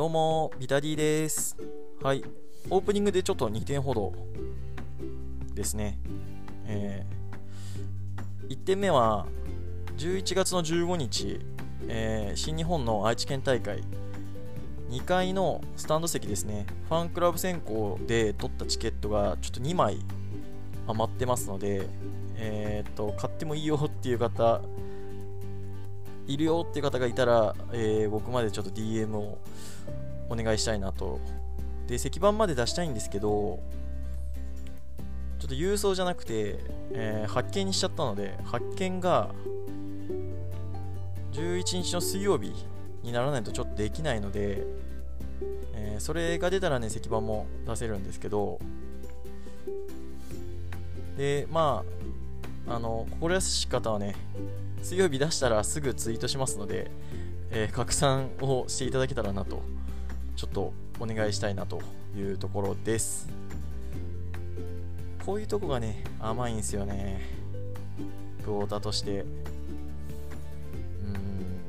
どうも、ビタディです。はい、オープニングでちょっと2点ほどですね。えー、1点目は、11月の15日、えー、新日本の愛知県大会、2階のスタンド席ですね、ファンクラブ選考で取ったチケットがちょっと2枚余ってますので、えー、っと、買ってもいいよっていう方、いるよっていう方がいたら、えー、僕までちょっと DM をお願いしたいなと。で、石板まで出したいんですけど、ちょっと郵送じゃなくて、えー、発見にしちゃったので、発見が11日の水曜日にならないとちょっとできないので、えー、それが出たらね、石板も出せるんですけど、で、まあ、あの、心優しい方はね、水曜日出したらすぐツイートしますので、えー、拡散をしていただけたらなと、ちょっとお願いしたいなというところです。こういうとこがね、甘いんですよね。クォーターとして。うん。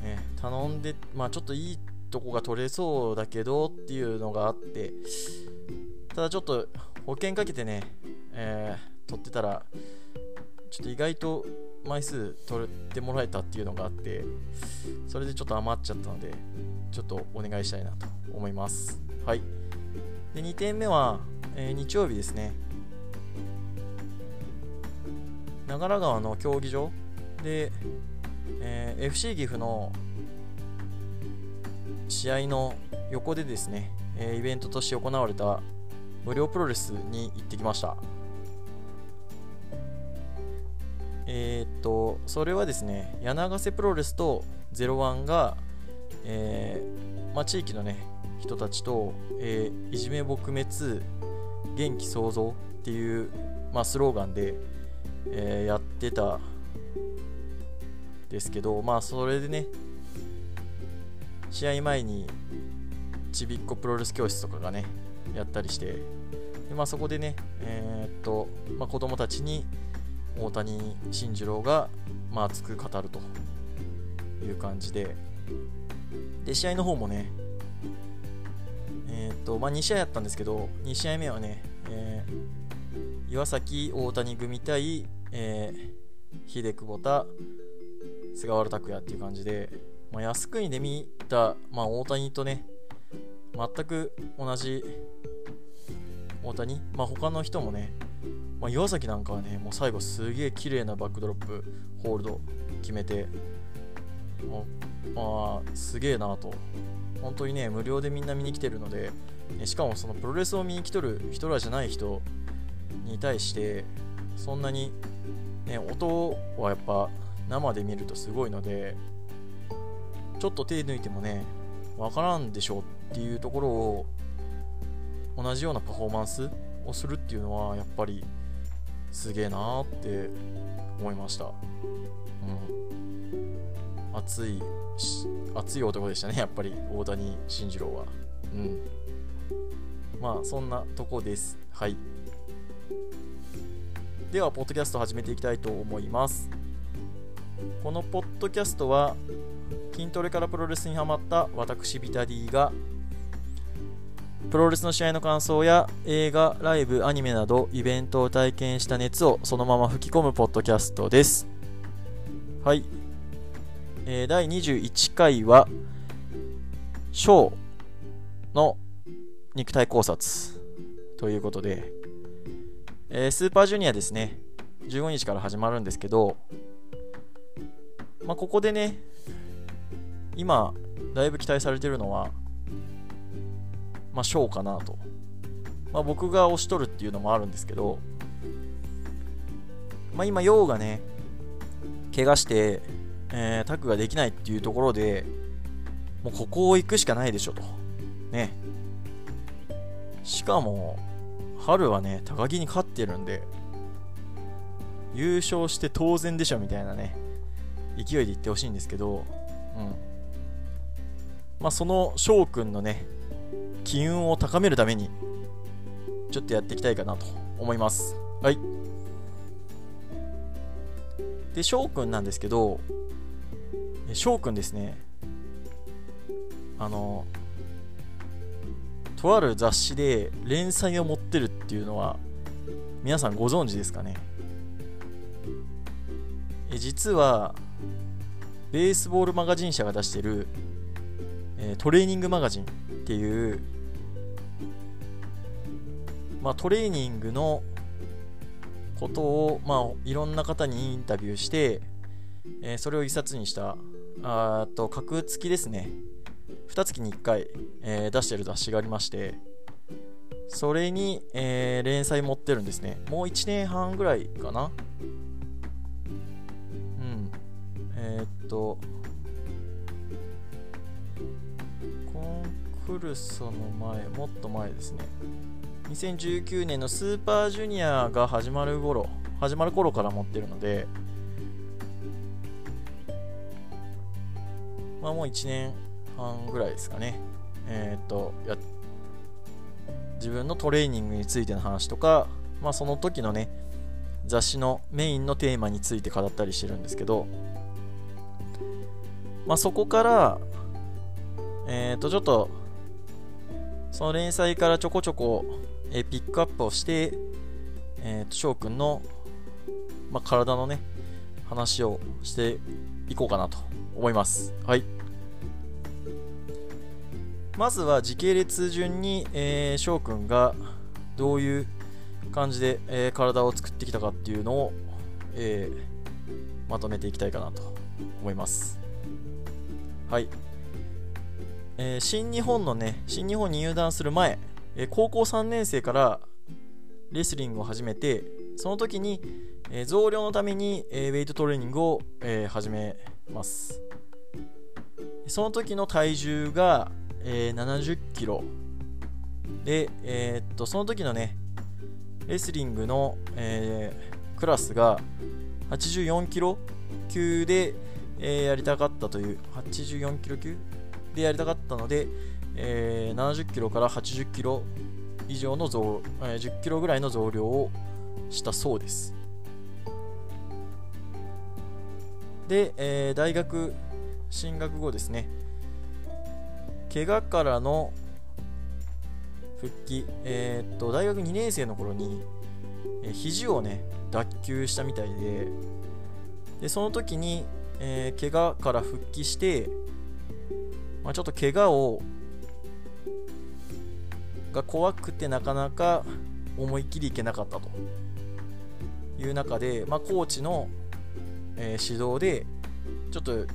ね、頼んで、まあちょっといいとこが取れそうだけどっていうのがあって、ただちょっと保険かけてね、えー、取ってたら、ちょっと意外と枚数取ってもらえたっていうのがあってそれでちょっと余っちゃったのでちょっとお願いしたいなと思います。はい。で2点目は、えー、日曜日ですね。長良川の競技場。で、えー、FC 岐阜の試合の横でですね、えー、イベントとして行われた無料プロレスに行ってきました。えー、と、それはですね、柳瀬プロレスと01が、えー、まあ、地域のね、人たちと、えー、いじめ撲滅、元気創造っていう、まあ、スローガンで、えー、やってたですけど、まあ、それでね、試合前にちびっこプロレス教室とかがね、やったりして、でまあ、そこでね、えー、っと、まあ、子供たちに、大谷慎次郎が、まあ、熱く語るという感じで、で、試合の方もね、えっ、と、まあ、2試合やったんですけど、2試合目はね、えー、岩崎、大谷組対、えー、秀久保田、菅原拓也っていう感じで、まあ、靖国で見た、まあ、大谷とね、全く同じ大谷、まあ、他の人もね、まあ、岩崎なんかはね、もう最後すげえ綺麗なバックドロップ、ホールド決めて、まあ、すげえなと。本当にね、無料でみんな見に来てるので、しかもそのプロレスを見に来とる人らじゃない人に対して、そんなに、ね、音はやっぱ生で見るとすごいので、ちょっと手抜いてもね、わからんでしょっていうところを、同じようなパフォーマンスをするっていうのは、やっぱりすげえなーって思いました。うん。熱い、熱い男でしたね、やっぱり、大谷慎次郎は。うん。まあ、そんなとこです。はい。では、ポッドキャスト始めていきたいと思います。このポッドキャストは、筋トレからプロレスにハマった私ビタディがプロレスの試合の感想や映画、ライブ、アニメなどイベントを体験した熱をそのまま吹き込むポッドキャストです。はい。えー、第21回は、ショーの肉体考察ということで、えー、スーパージュニアですね、15日から始まるんですけど、まあ、ここでね、今、だいぶ期待されてるのは、まあ、ショーかなと。まあ、僕が押しとるっていうのもあるんですけど、まあ、今、ヨウがね、怪我して、えー、タッグができないっていうところで、もうここを行くしかないでしょと。ね。しかも、春はね、高木に勝ってるんで、優勝して当然でしょみたいなね、勢いで言ってほしいんですけど、うん。まあ、その翔くんのね、機運を高めるために、ちょっとやっていきたいかなと思います。はい。で、翔くんなんですけど、翔くんですね、あのとある雑誌で連載を持ってるっていうのは皆さんご存知ですかね？え実はベースボールマガジン社が出してる、え、トレーニングマガジンっていうまあ、トレーニングのことを、まあ、いろんな方にインタビューして、えー、それを一冊にしたあと格付きですね。2月に1回、えー、出してる雑誌がありましてそれに、えー、連載持ってるんですね。もう1年半ぐらいかな。うん。え、っとコンクルソの前もっと前ですね。2019年のスーパージュニアが始まる頃始まる頃から持ってるのでまあもう1年半ぐらいですかね。えー、っとや自分のトレーニングについての話とかまあその時のね雑誌のメインのテーマについて語ったりしてるんですけどまあそこからえー、っとちょっとその連載からちょこちょこえピックアップをして、えーと、翔くんの、まあ、体のね、話をしていこうかなと思います。はい。まずは時系列順に、えー、翔くんがどういう感じで、えー、体を作ってきたかっていうのを、えー、まとめていきたいかなと思います。はい。えー、新日本のね、新日本に入団する前、え高校3年生からレスリングを始めてその時に、え増量のために、えウェイトトレーニングを、え始めます。その時の体重が、え70キロ。で、えー、っとその時のねレスリングの、えー、クラスが84キロ級で、えー、やりたかったという84キロ級でやりたかったので、えー、70キロから80キロ以上の増、えー、10キロぐらいの増量をしたそうです。で、えー、大学進学後ですね、怪我からの復帰、えー、っと大学2年生の頃に、えー、肘をね脱臼したみたいででその時に、えー、怪我から復帰して、まあ、ちょっと怪我をが怖くてなかなか思いっきりいけなかったという中で、まあ、コーチの、えー、指導でちょっと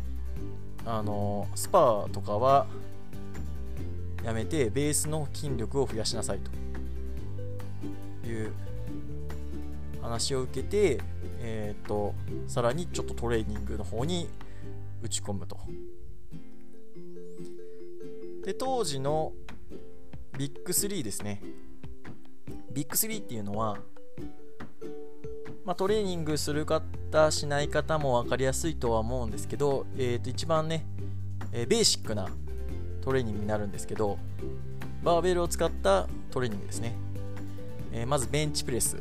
あのー、スパーとかはやめてベースの筋力を増やしなさいという話を受けて、えーと、とさらにちょっとトレーニングの方に打ち込むと。で当時のビッグ3ですね。ビッグ3っていうのは、まあ、トレーニングする方、しない方も分かりやすいとは思うんですけど、えー、と一番ね、えー、ベーシックなトレーニングになるんですけど、バーベルを使ったトレーニングですね。えー、まずベンチプレス。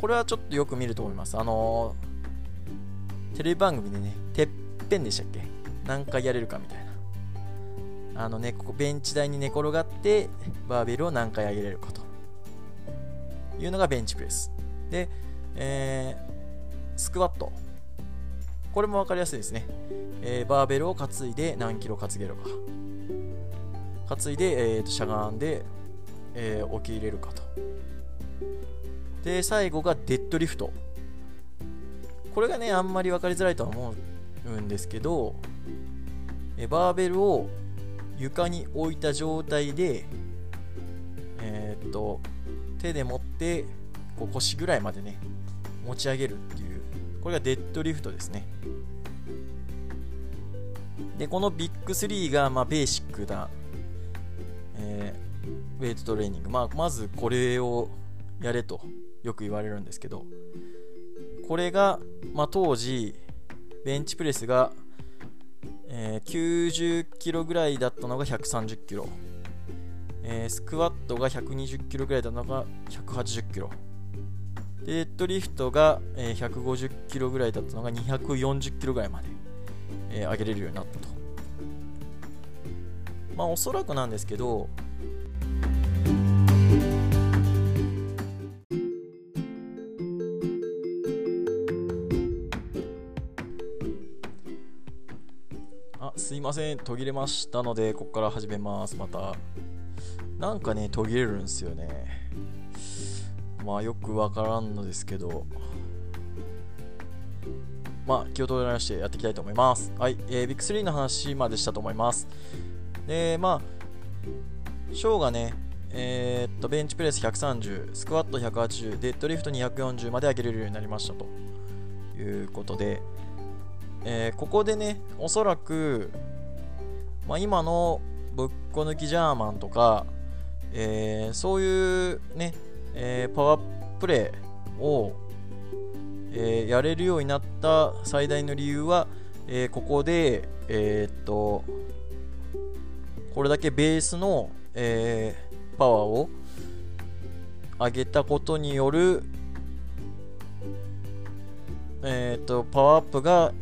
これはちょっとよく見ると思います。あのー、テレビ番組でね、てっぺんでしたっけ？何回やれるかみたいな。あのね、ここベンチ台に寝転がってバーベルを何回上げれるかというのがベンチプレス。で、えー、スクワット。これも分かりやすいですね。えー、バーベルを担いで何キロ担げるか。担いで、えーと、しゃがんで、えー、起き入れるかと。で、最後がデッドリフト。これがね、あんまり分かりづらいとは思うんですけど、えバーベルを床に置いた状態で、えー、っと、手で持ってこう腰ぐらいまでね、持ち上げるっていう、これがデッドリフトですね。で、このビッグ3が、まあ、ベーシックな、えー、ウェイトトレーニング。まあ、まずこれをやれとよく言われるんですけど、これが、まあ、当時、ベンチプレスがえー、90キロぐらいだったのが130キロ、えー、スクワットが120キロぐらいだったのが180キロ。デッドリフトが、えー、150キロぐらいだったのが240キロぐらいまで、えー、上げれるようになったと。まあおそらくなんですけどすいません途切れましたのでここから始めます。またなんかね途切れるんですよね。まあよくわからんのですけど。まあ気を取り直してやっていきたいと思います。はい、えー、ビッグ3の話までしたと思います。でまあショーがねえー、っとベンチプレス130スクワット180デッドリフト240まで上げれるようになりましたということで。えー、ここでね、おそらく、まあ、今のぶっこ抜きジャーマンとか、えー、そういうね、えー、パワープレイを、えやれるようになった最大の理由は、えここで、えっと、これだけベースの、えパワーを上げたことによる、えっと、パワーアップが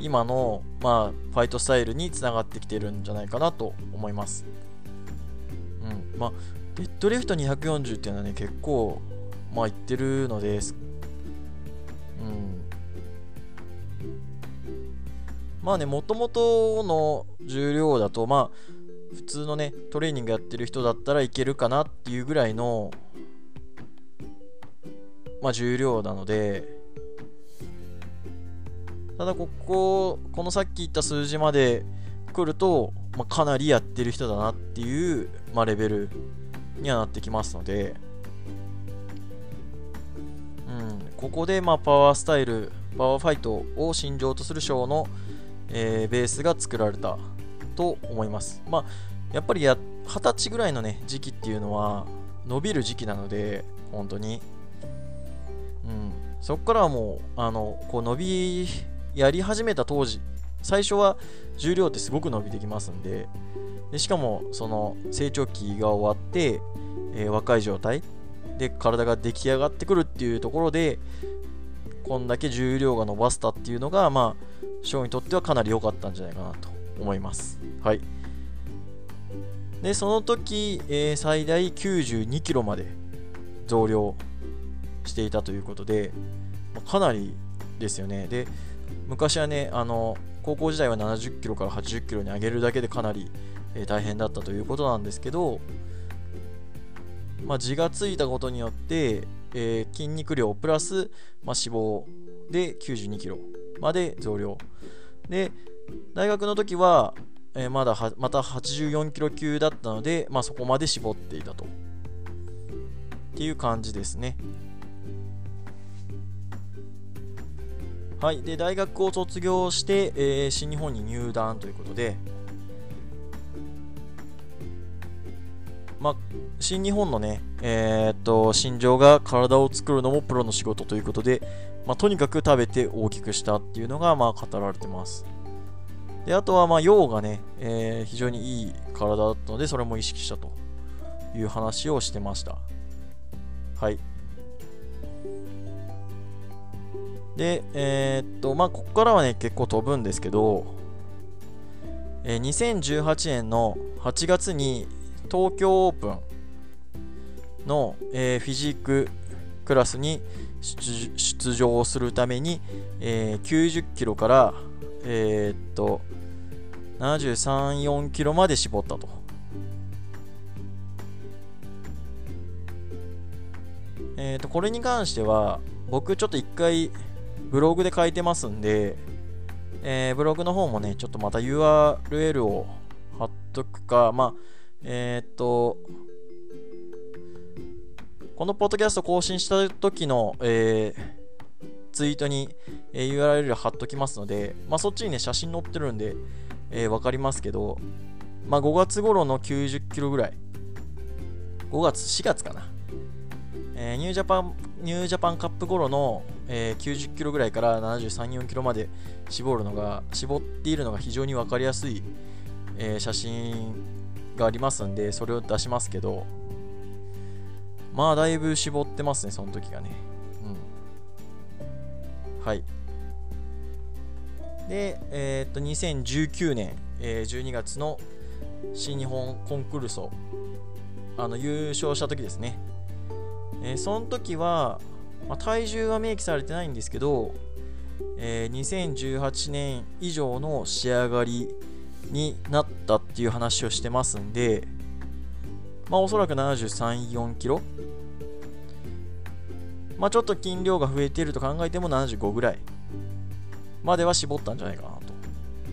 今の、まあ、ファイトスタイルにつながってきてるんじゃないかなと思います。うん。まあ、デッドリフト240っていうのはね、結構、まあ、いってるのです。うん。まあね、もともとの重量だと、まあ、普通のね、トレーニングやってる人だったらいけるかなっていうぐらいの、まあ、重量なので、ただこここのさっき言った数字まで来ると、まあ、かなりやってる人だなっていう、まあ、レベルにはなってきますので、うん、ここでまあパワースタイルパワーファイトを信条とするショーの、えー、ベースが作られたと思います。まあ、やっぱりや20歳ぐらいのね時期っていうのは伸びる時期なので本当に、うん、そこからはもうあのこう伸びやり始めた当時最初は重量ってすごく伸びてきますんででしかもその成長期が終わって、えー、若い状態で体が出来上がってくるっていうところでこんだけ重量が伸ばせたっていうのがまあショーにとってはかなり良かったんじゃないかなと思います。はい。でその時、えー、最大92キロまで増量していたということで、まあ、かなりですよね。で昔はねあの高校時代は70キロから80キロに上げるだけでかなり、えー、大変だったということなんですけど、まあ、字がついたことによって、えー、筋肉量プラス、まあ、脂肪で92キロまで増量。で大学の時は、えー、まだまた84キロ級だったので、まあ、そこまで絞っていたと。っていう感じですね。はい、で大学を卒業して、えー、新日本に入団ということで、まあ、新日本のね、えー、っと新庄が体を作るのもプロの仕事ということで、まあ、とにかく食べて大きくしたっていうのが、まあ、語られてます。であとは、まあ、陽がね、えー、非常にいい体だったので、それも意識したという話をしてました。はい。で、えー、っと、まあ、ここからはね、結構飛ぶんですけど、えー、2018年の8月に東京オープンの、えー、フィジーククラスに出場するために、えー、90キロから、えー、っと、73、4キロまで絞ったと。えっ、と、これに関しては、僕ちょっと一回、ブログで書いてますんで、えー、ブログの方もね、ちょっとまた URL を貼っとくか、まあ、えー、っと、このポッドキャスト更新した時の、えー、ツイートに、えー、URL 貼っときますので、まあ、そっちにね、写真載ってるんで、えー、わかりますけど、まあ、5月頃の90キロぐらい、5月、4月かな。えー、ニュージャパン、ニュージャパンカップ頃の、えー、90キロぐらいから73、4キロまで絞るのが、絞っているのが非常に分かりやすい、えー、写真がありますんで、それを出しますけど、まあ、だいぶ絞ってますね、その時がね。うん。はい。で、えー、っと、2019年、えー、12月の、新日本コンクルソあの優勝した時ですね、えー、その時は、まあ、体重は明記されてないんですけど、えー、2018年以上の仕上がりになったっていう話をしてますんで、まあ、おそらく73、4キロまあ、ちょっと筋量が増えていると考えても75ぐらいまでは絞ったんじゃないかなと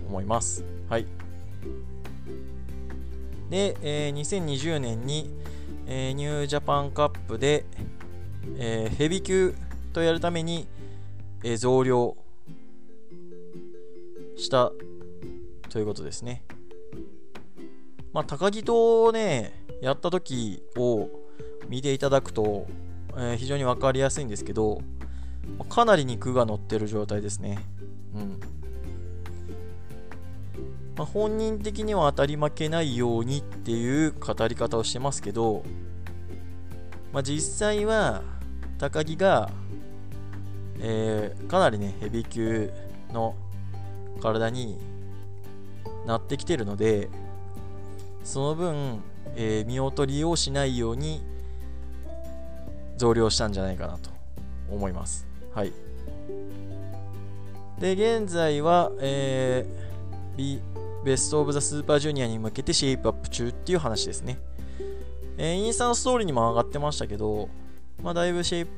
思います。はい。で、えー、2020年に、えー、ニュージャパンカップで、えー、ヘビ級とやるために、えー、増量したということですね。まあ、高木とね、やった時を見ていただくと、えー、非常に分かりやすいんですけど、かなり肉が乗ってる状態ですね。うん。まあ、本人的には当たり負けないようにっていう語り方をしてますけど、まあ、実際は高木が、えー、かなりねヘビー級の体になってきてるのでその分、えー、見劣りをしないように増量したんじゃないかなと思いますはいで現在は、えー、ベスト・オブ・ザ・スーパージュニアに向けてシェイプアップ中っていう話ですね。えー、インスタのストーリーにも上がってましたけど、まあ、だいぶシェイプ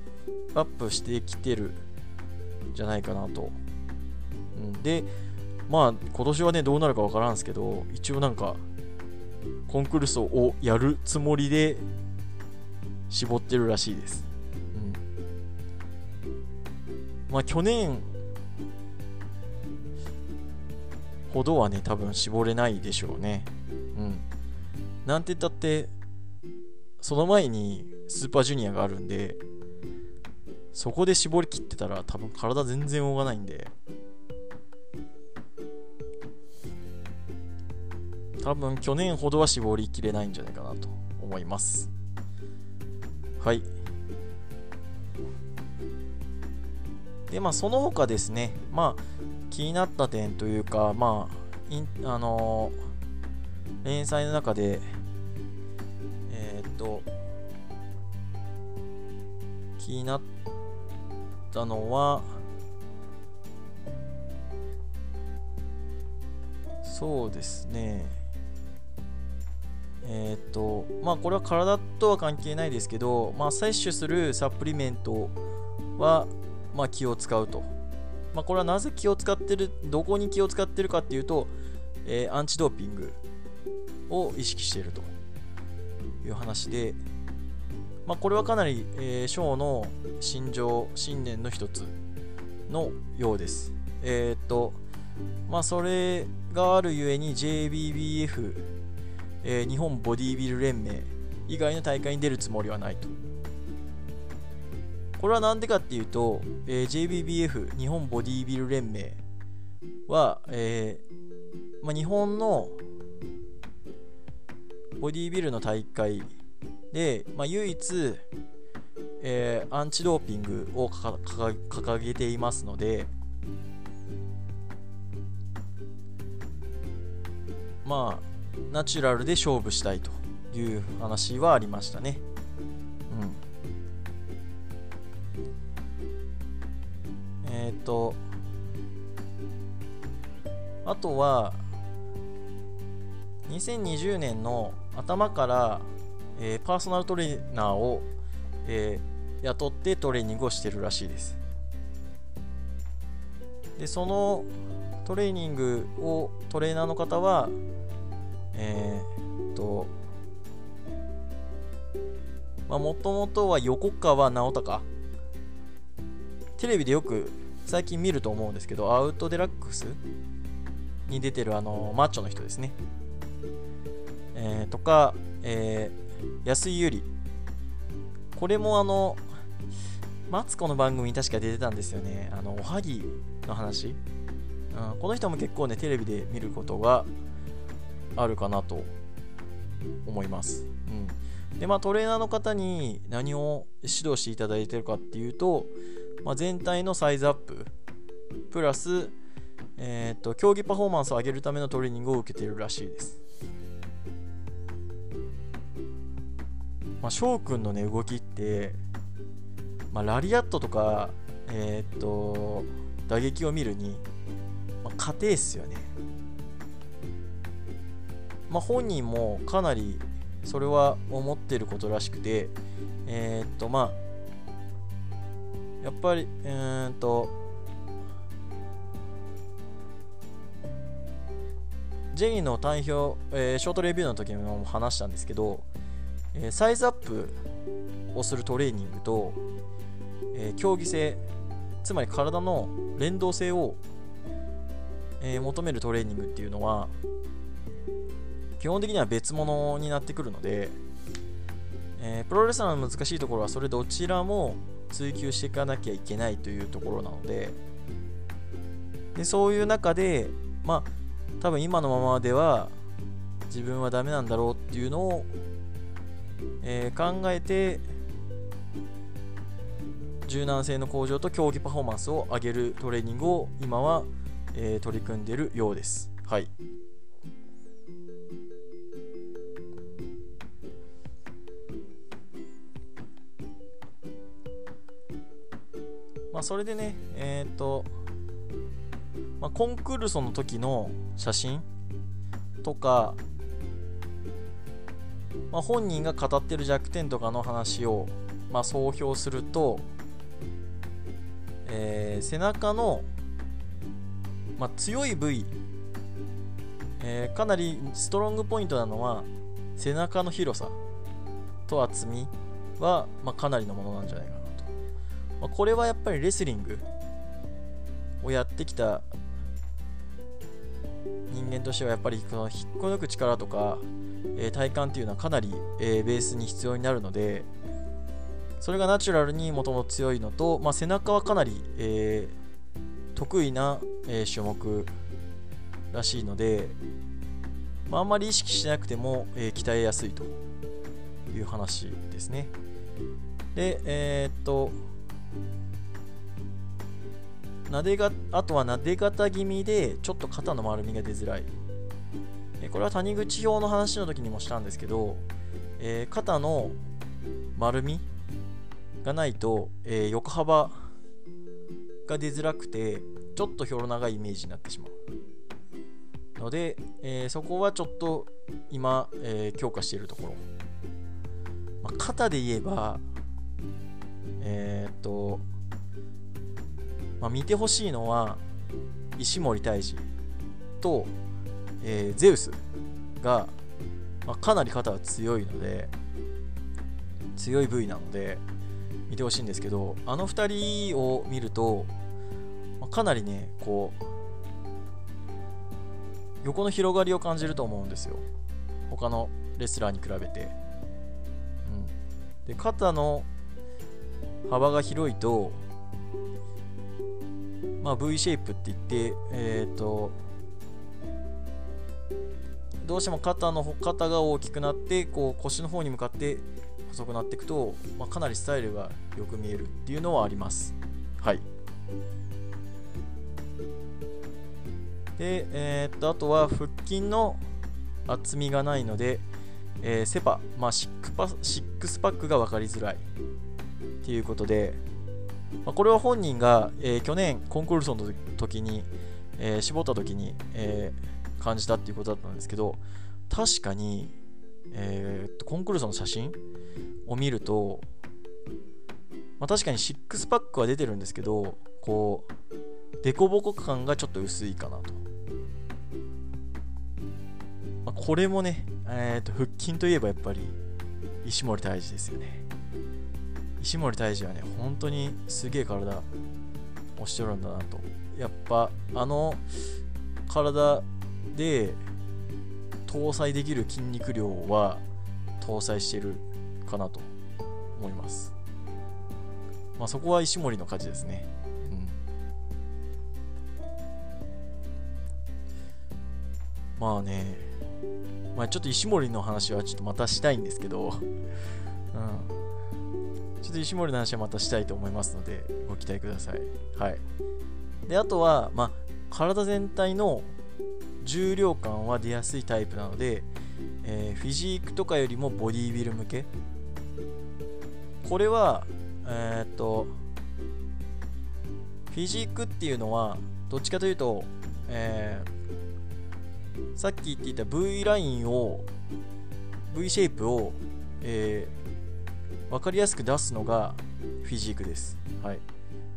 アップしてきてるんじゃないかなと。うん、で、まあ、今年はね、どうなるかわからんすけど、一応なんか、コンクールをやるつもりで絞ってるらしいです。うん、まあ、去年ほどはね、多分絞れないでしょうね。うん。なんて言ったって、その前にスーパージュニアがあるんで、そこで絞りきってたら多分体全然動かないんで、多分去年ほどは絞りきれないんじゃないかなと思います。はい。で、まあ、その他ですね、まあ、気になった点というか、まあ、いあのー、連載の中で、えー、っと、気になったのは、そうですね。えー、と、まあこれは体とは関係ないですけど、まあ摂取するサプリメントは、まあ気を使うと。まあ、これはなぜ気を使ってる、どこに気を使ってるかっていうと、えー、アンチドーピングを意識しているという話で、まあ、これはかなり、えー、ショーの心情、信念の一つのようです。えー、っと、まあ、それがあるゆえに JBBF、えー、日本ボディビル連盟以外の大会に出るつもりはないと。これは何でかっていうと、えー、JBBF 日本ボディビル連盟は、えーまあ、日本のボディビルの大会で、まあ、唯一、えー、アンチドーピングを掲げていますのでまあナチュラルで勝負したいという話はありましたね。うんえっ、と、あとは、2020年の頭から、えー、パーソナルトレーナーを、えー、雇ってトレーニングをしてるらしいです。で、そのトレーニングをトレーナーの方は、えー、っと、まあ、もともとは横川直隆。テレビでよく最近見ると思うんですけど、アウトデラックスに出てるあのマッチョの人ですね。えー、とか、えー、安井ゆり。これもあの、マツコの番組に確か出てたんですよね。あの、おはぎの話。うん、この人も結構ね、テレビで見ることがあるかなと思います。うん。で、まあ、トレーナーの方に何を指導していただいてるかっていうと、まあ、全体のサイズアッププラス、えーと、競技パフォーマンスを上げるためのトレーニングを受けているらしいですまあ、翔くんのね動きって、まあ、ラリアットとかえー、っと打撃を見るに、まあ、家庭っすよね。まあ本人もかなりそれは思ってることらしくてえー、っとまあやっぱりえー、っとジェニーの単表、えー、ショートレビューの時も話したんですけど、え、サイズアップをするトレーニングと、え、競技性つまり体の連動性を、え求めるトレーニングっていうのは基本的には別物になってくるので、えプロレスラーの難しいところはそれどちらも追求していかなきゃいけないというところなのででそういう中でまあ多分今のままでは自分はダメなんだろうっていうのを、えー、考えて柔軟性の向上と競技パフォーマンスを上げるトレーニングを今は、えー、取り組んでいるようです。はい。まあ、それでね、えっ、と、まあ、コンクールソの時の写真とか、まあ、本人が語ってる弱点とかの話を、まあ、総評すると、えー、背中の、まあ、強い部位、えー、かなりストロングポイントなのは背中の広さと厚みは、まあ、かなりのものなんじゃないかなと。まあ、これはやっぱりレスリングをやってきた人間としてはやっぱりこの引っこ抜く力とか、えー、体幹っていうのはかなり、えー、ベースに必要になるのでそれがナチュラルにもともと強いのと、まあ、背中はかなり、えー、得意な、え種目らしいので、まあ、あんまり意識しなくても、え鍛えやすいという話ですね。でえっとなでがあとはなで型気味でちょっと肩の丸みが出づらい。これは谷口表の話の時にもしたんですけど、えー、肩の丸みがないと、えー、横幅が出づらくてちょっとひょろ長いイメージになってしまう。ので、えー、そこはちょっと今、え強化しているところ、まあ、肩で言えばえっとまあ、見てほしいのは石森泰治と、えー、ゼウスが、まあ、かなり肩が強いので強い部位なので見てほしいんですけどあの2人を見ると、まあ、かなりねこう横の広がりを感じると思うんですよ。他のレスラーに比べて、うん、で肩の幅が広いとまあ、V シェイプって言って、えっ、ー、と、どうしても肩の肩が大きくなってこう腰の方に向かって細くなっていくと、まあ、かなりスタイルがよく見えるっていうのはあります。はい。で、えー、っとあとは腹筋の厚みがないので、えー、セパ、まあ、シックパシックスパックが分かりづらいっていうことで、まあ、これは本人が、えー、去年コンクールソンの時に、えー、絞った時に、えー、感じたっていうことだったんですけど確かに、えー、コンクールソの写真を見ると、まあ、確かにシックスパックは出てるんですけどこうデコボコ感がちょっと薄いかなと、まあ、これもね、えー、と腹筋といえばやっぱり石森泰治ですよね石森泰治はね、本当にすげえ体をしてるんだなと。やっぱ、あの体で搭載できる筋肉量は搭載してるかなと思います。まあそこは石森の価値ですね。うん。まあね、まあちょっと石森の話はちょっとまたしたいんですけど、うん。ちょっと石森の話はまたしたいと思いますので、ご期待ください。はい。で、あとは、まあ、体全体の重量感は出やすいタイプなので、えー、フィジークとかよりもボディービル向けこれはえー、っとフィジークっていうのはどっちかというと、えー、さっき言っていた V ラインを V シェイプを、えー、分かりやすく出すのがフィジークです。はい、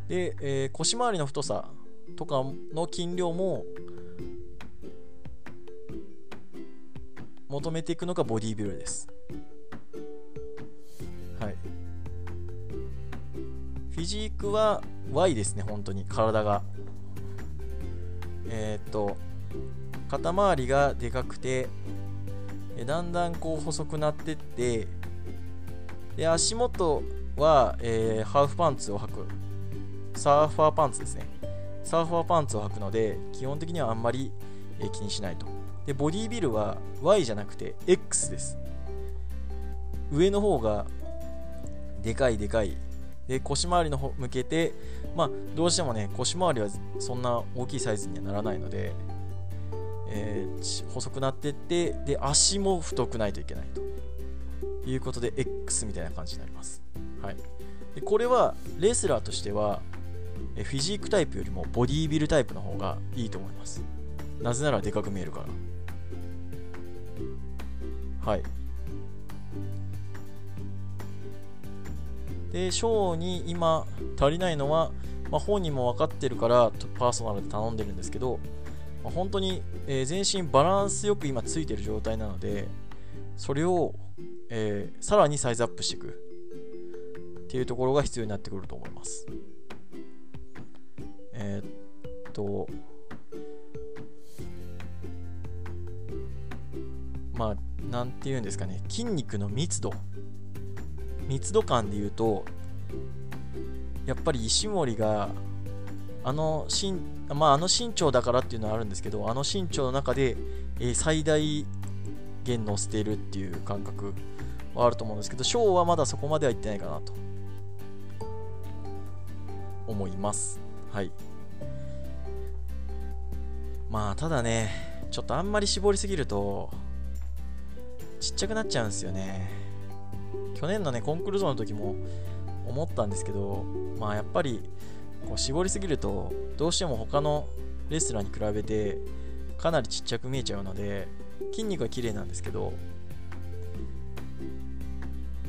で、えー、腰回りの太さとかの筋量も求めていくのがボディービルです。はい。フィジークは Y ですね、本当に、体が。えー、っと、肩周りがでかくて、だんだんこう細くなってって、で、足元は、えー、ハーフパンツを履く。サーファーパンツですね。サーファーパンツを履くので、基本的にはあんまり、えー、気にしないと。で、ボディビルは Y じゃなくて X です。上の方がでかいでかい。で、腰回りの方向けて、まあ、どうしてもね、腰回りはそんな大きいサイズにはならないので、えー、細くなってって、で、足も太くないといけないということで、X みたいな感じになります。はい。でこれは、レスラーとしては、フィジークタイプよりもボディービルタイプの方がいいと思います。なぜならでかく見えるから。はい。で、ショーに今足りないのは、まあ、本人も分かってるからパーソナルで頼んでるんですけど、まあ、本当に、えー、全身バランスよく今ついてる状態なので、それを、えー、さらにサイズアップしていくっていうところが必要になってくると思います。えー、っと、まあ、なんていうんですかね、筋肉の密度、密度感で言うと、やっぱり石森が、あの身、まあ、あの身長だからっていうのはあるんですけど、あの身長の中で、えー、最大限乗せているっていう感覚はあると思うんですけど、ショーはまだそこまではいってないかなと思います。はい。まあ、ただね、ちょっとあんまり絞りすぎると、ちっちゃくなっちゃうんですよね。去年のね、コンクルーゾの時も思ったんですけど、まあやっぱりこう絞りすぎると、どうしても他のレスラーに比べてかなりちっちゃく見えちゃうので、筋肉は綺麗なんですけど、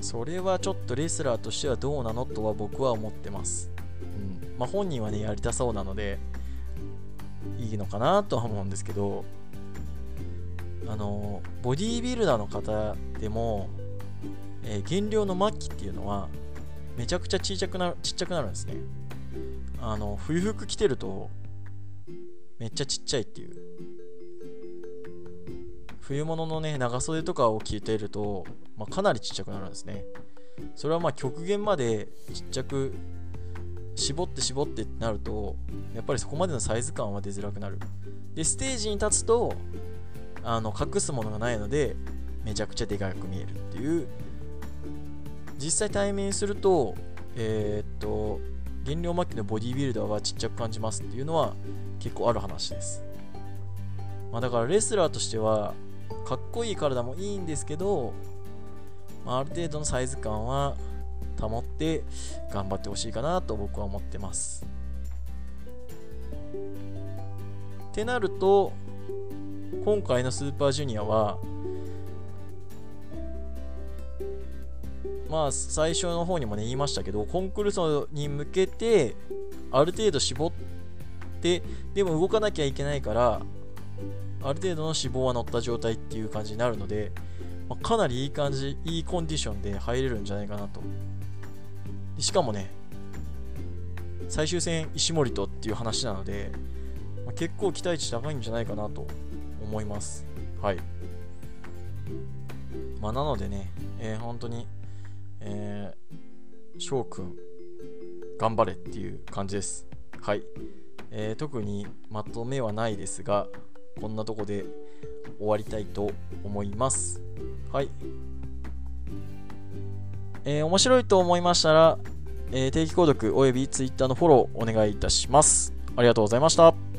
それはちょっとレスラーとしてはどうなのとは僕は思ってます。うんまあ、本人はね、やりたそうなので、いいのかなとは思うんですけど、あのボディービルダーの方でも、えー、減量の末期っていうのはめちゃくちゃちっちゃくなるちっちゃくなるんですね。あの冬服着てるとめっちゃちっちゃいっていう。冬物のね長袖とかを着てると、まあ、かなりちっちゃくなるんですね。それはまあ極限までちっちゃく絞って絞ってってなるとやっぱりそこまでのサイズ感は出づらくなる。でステージに立つとあの隠すものがないのでめちゃくちゃでかく見えるっていう。実際対面するとえー、っと減量末期のボディービルダーはちっちゃく感じますっていうのは結構ある話です、まあ、だからレスラーとしてはかっこいい体もいいんですけど、まあ、ある程度のサイズ感は保って頑張ってほしいかなと僕は思ってます。ってなると今回のスーパージュニアはまあ最初の方にもね言いましたけどコンクルーソに向けてある程度絞ってでも動かなきゃいけないからある程度の脂肪は乗った状態っていう感じになるので、まあ、かなりいい感じいいコンディションで入れるんじゃないかなと。しかもね最終戦石森とっていう話なので、まあ、結構期待値高いんじゃないかなと。思います。はい。まあ、なのでね、えー、本当に、えー、翔くん、頑張れっていう感じです。はい。えー、特にまとめはないですが、こんなとこで終わりたいと思います。はい。えー、面白いと思いましたら、えー、定期購読および Twitter のフォローお願いいたします。ありがとうございました。